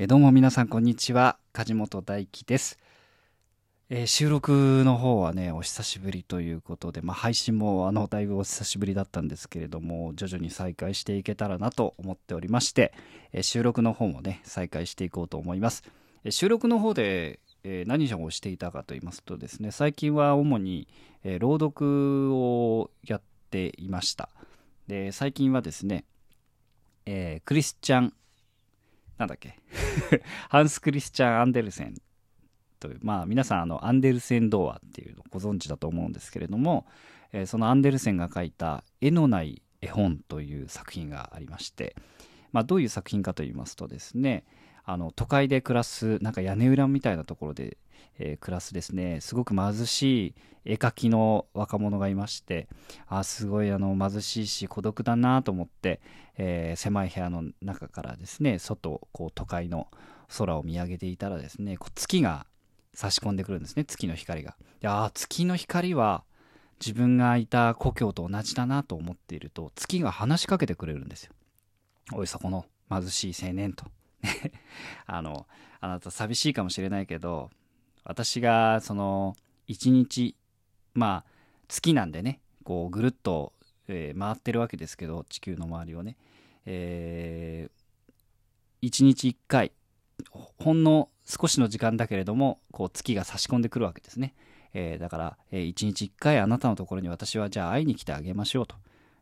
えどうも皆さんこんにちは。梶本大輝です、えー収録の方はねお久しぶりということで、まあ、配信もあのだいぶお久しぶりだったんですけれども徐々に再開していけたらなと思っておりまして、えー収録の方もね再開していこうと思います、えー収録の方で、えー何をしていたかと言いますとですね最近は主に、え朗読をやっていました。で最近はですね、えークリスチャンなんだっけ？ハンス・クリスチャン・アンデルセンというまあ皆さんあのアンデルセン童話っていうのをご存知だと思うんですけれども、えーそのアンデルセンが書いた「絵のない絵本」という作品がありまして、まあ、どういう作品かと言いますとですねあの都会で暮らすなんか屋根裏みたいなところで、えー暮らすですねすごく貧しい絵描きの若者がいましてあーすごいあの貧しいし孤独だなと思って、えー狭い部屋の中からですね外こう都会の空を見上げていたらですねこう月が差し込んでくるんですね月の光が。であ月の光は自分がいた故郷と同じだなと思っていると月が話しかけてくれるんですよ。おいそこの貧しい青年と。あのあなた寂しいかもしれないけど私がその一日まあ月なんでねこうぐるっと、えー回ってるわけですけど地球の周りをね、えー一日一回ほんの少しの時間だけれどもこう月が差し込んでくるわけですね、えーだから、えー一日一回あなたのところに私はじゃあ会いに来てあげましょうと、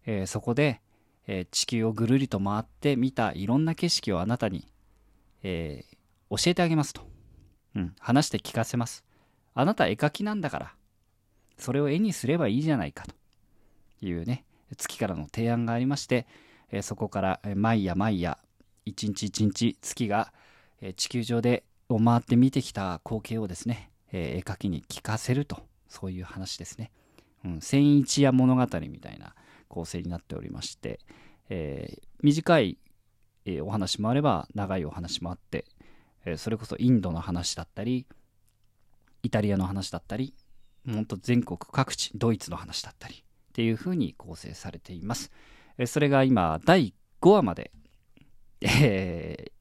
えーそこで、えー地球をぐるりと回って見たいろんな景色をあなたに、えー教えてあげますと、うん、話して聞かせます。あなた絵描きなんだから。それを絵にすればいいじゃないかと。いうね月からの提案がありまして、えーそこからえ毎夜毎夜一日一日月が、えー地球上でを回って見てきた光景をですね、えー絵描きに聞かせると。そういう話ですね、うん、千一夜物語みたいな構成になっておりまして、えー短い、えーお話もあれば長いお話もあって、えそれこそインドの話だったりイタリアの話だったり本当全国各地ドイツの話だったりっていう風に構成されています、えそれが今第5話まで、えー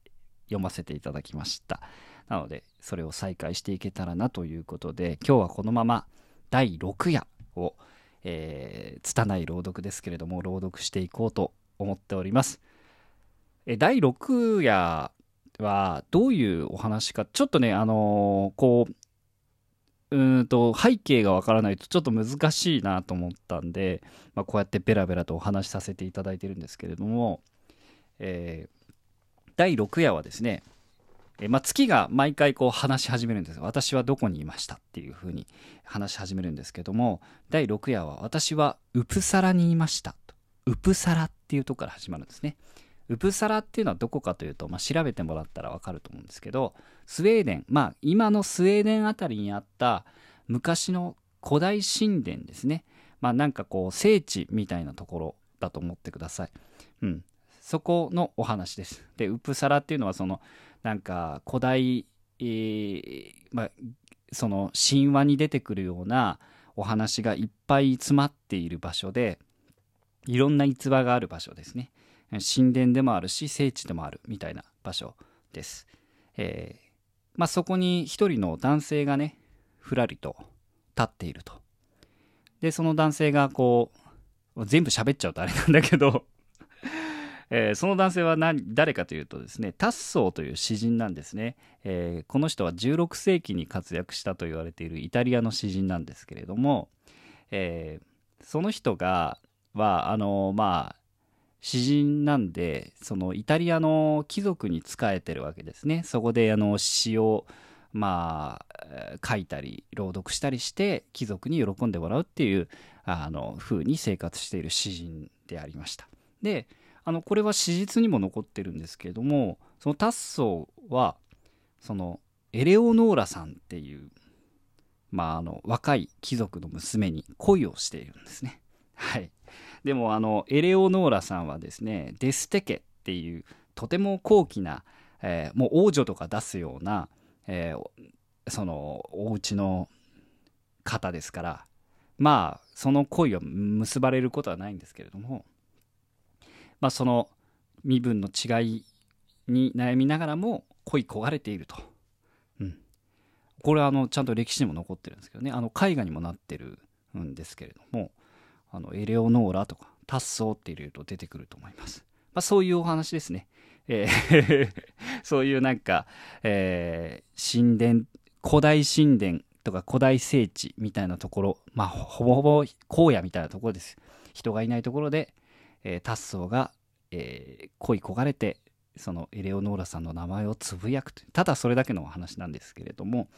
読ませていただきました。なのでそれを再開していけたらなということで今日はこのまま第6夜を、えー、拙い朗読ですけれども朗読していこうと思っております。え第6夜はどういうお話かちょっとねあのーこううんと背景がわからないとちょっと難しいなと思ったんで、まあ、こうやってベラベラとお話しさせていただいてるんですけれども、えー第6夜はですね、えーまあ、月が毎回こう話し始めるんです。私はどこにいましたっていうふうに話し始めるんですけども第6夜は私はウプサラにいましたと。ウプサラっていうとこから始まるんですね。ウプサラっていうのはどこかというと、まあ、調べてもらったらわかると思うんですけどスウェーデンまあ今のスウェーデンあたりにあった昔の古代神殿ですね。まあなんかこう聖地みたいなところだと思ってください。うん。そこのお話です。でウプサラっていうのはそのなんか古代、えーまあ、その神話に出てくるようなお話がいっぱい詰まっている場所でいろんな逸話がある場所ですね。神殿でもあるし聖地でもあるみたいな場所です、えーまあ、そこに一人の男性がねふらりと立っていると。でその男性がこう全部喋っちゃうとあれなんだけど えーその男性は何誰かというとですねタッソーという詩人なんですね、えーこの人は16世紀に活躍したと言われているイタリアの詩人なんですけれども、えーその人がはあのまあ詩人なんでそのイタリアの貴族に仕えてるわけですね。そこであの詩をまあ書いたり朗読したりして貴族に喜んでもらうっていうあの風に生活している詩人でありました。であのこれは史実にも残ってるんですけれどもそのタッソーはそのエレオノーラさんっていう、まあ、あの若い貴族の娘に恋をしているんですね。はい、でもあのエレオノーラさんはですねデステケっていうとても高貴な、えーもう王女とか出すような、えーそのお家の方ですからまあその恋を結ばれることはないんですけれどもまあその身分の違いに悩みながらも恋焦がれていると。うん。これはあの、ちゃんと歴史にも残ってるんですけどね、あの、絵画にもなってるんですけれども、あの、エレオノーラとか、タッソーって入れると出てくると思います。まあ、そういうお話ですね。えー そういうなんか、えー、神殿、古代神殿とか古代聖地みたいなところ、まあ、ほぼほぼ荒野みたいなところです。人がいないところで、えー、タッソーが、えー、恋焦がれて、そのエレオノーラさんの名前をつぶやくとただそれだけのお話なんですけれども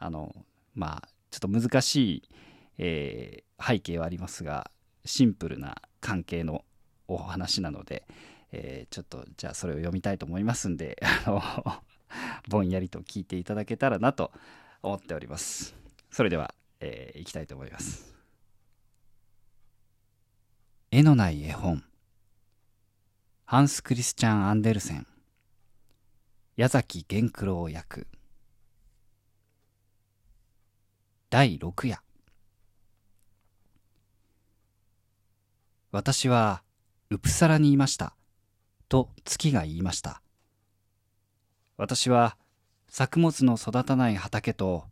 あのまあちょっと難しい、えー、背景はありますがシンプルな関係のお話なので、えー、ちょっとじゃあそれを読みたいと思いますんで あのぼんやりと聞いていただけたらなと思っております。それでは、えー、いきたいと思います。絵のない絵本。ハンス・クリスチャン・アンデルセン。矢崎源九郎役。第六夜。私はウプサラにいました。と月が言いました。私は作物の育たない畑と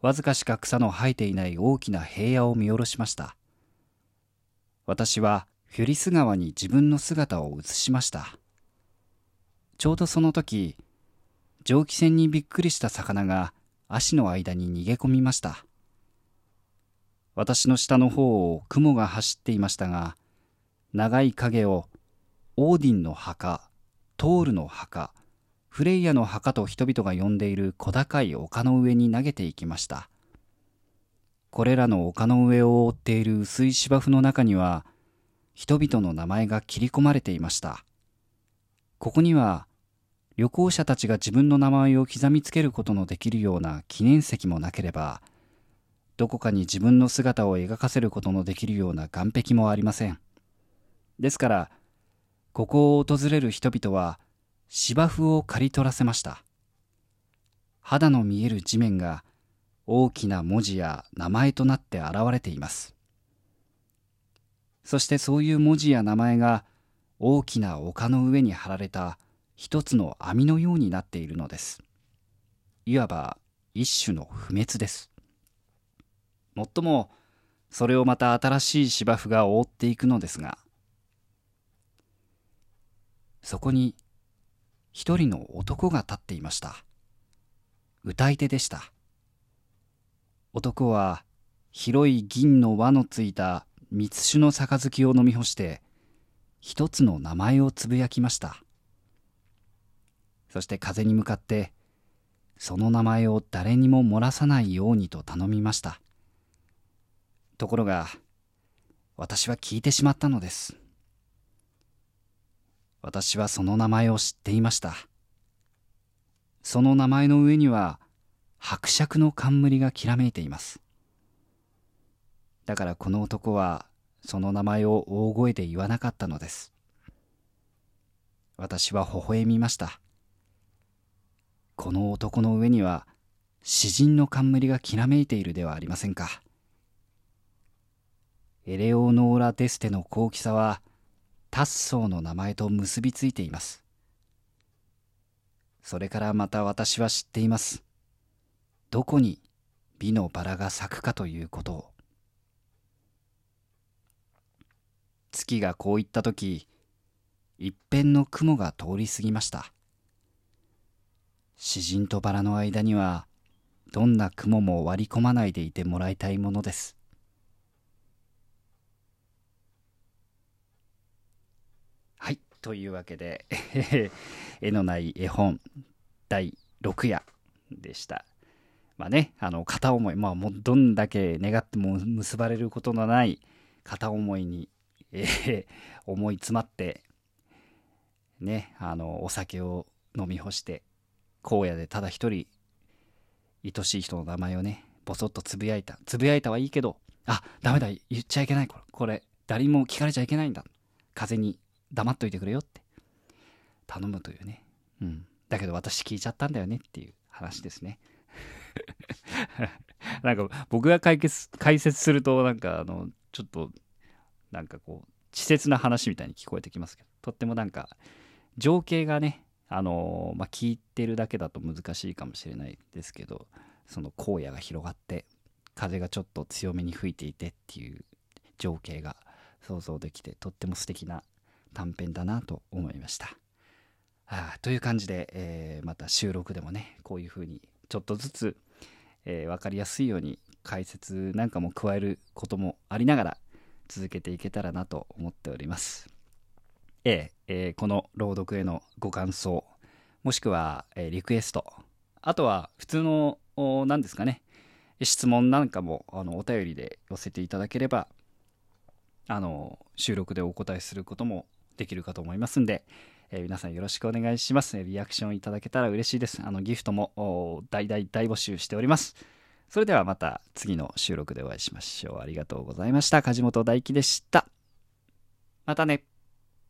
わずかしか草の生えていない大きな平野を見下ろしました。私はフュリス川に自分の姿を映しました。ちょうどその時蒸気船にびっくりした魚が足の間に逃げ込みました。私の下の方を雲が走っていましたが長い影をオーディンの墓トールの墓フレイヤの墓と人々が呼んでいる小高い丘の上に投げていきましたこれらの丘の上を覆っている薄い芝生の中には人々の名前が切り込まれていました。ここには旅行者たちが自分の名前を刻みつけることのできるような記念石もなければ、どこかに自分の姿を描かせることのできるような岸壁もありません。ですから、ここを訪れる人々は芝生を刈り取らせました。肌の見える地面が大きな文字や名前となって現れています。そしてそういう文字や名前が大きな丘の上に貼られた一つの網のようになっているのです。いわば一種の不滅です。もっとも、それをまた新しい芝生が覆っていくのですが、そこに一人の男が立っていました。歌い手でした。男は広い銀の輪のついた三つ酒の杯を飲み干して一つの名前をつぶやきましたそして風に向かってその名前を誰にも漏らさないようにと頼みましたところが私は聞いてしまったのです私はその名前を知っていましたその名前の上には伯爵の冠がきらめいていますだからこの男はその名前を大声で言わなかったのです。私は微笑みました。この男の上には詩人の冠がきらめいているではありませんか。エレオノーラ・デステの高貴さはタッソーの名前と結びついています。それからまた私は知っています。どこに美のバラが咲くかということを。月がこう言った時一辺の雲が通り過ぎました詩人とバラの間にはどんな雲も割り込まないでいてもらいたいものですはいというわけで 絵のない絵本第6夜でしたまあねあの片思いまあもうどんだけ願っても結ばれることのない片思いにえー、思い詰まって、ね、あの、お酒を飲み干して、荒野でただ一人、愛しい人の名前をね、ぼそっとつぶやいた。つぶやいたはいいけど、あ、ダメだ、言っちゃいけない、これ、これ誰も聞かれちゃいけないんだ。風に黙っといてくれよって。頼むというね。うん。だけど私聞いちゃったんだよねっていう話ですね。なんか僕が解決解説するとなんかあのちょっとなんかこう稚拙な話みたいに聞こえてきますけどとってもなんか情景がねあのまあ、聞いてるだけだと難しいかもしれないですけどその荒野が広がって風がちょっと強めに吹いていてっていう情景が想像できてとっても素敵な短編だなと思いました。あという感じで、えー、また収録でもねこういう風にちょっとずつ、えー、分かりやすいように解説なんかも加えることもありながら続けていけたらなと思っております。ええー、この朗読へのご感想、もしくは、えー、リクエスト、あとは普通の、何ですかね、質問なんかもあのお便りで寄せていただければ、あの、収録でお答えすることもできるかと思いますんで、えー、皆さんよろしくお願いします。リアクションいただけたら嬉しいです。あの、ギフトも大大大募集しております。それではまた次の収録でお会いしましょう。ありがとうございました。梶本大輝でした。またね。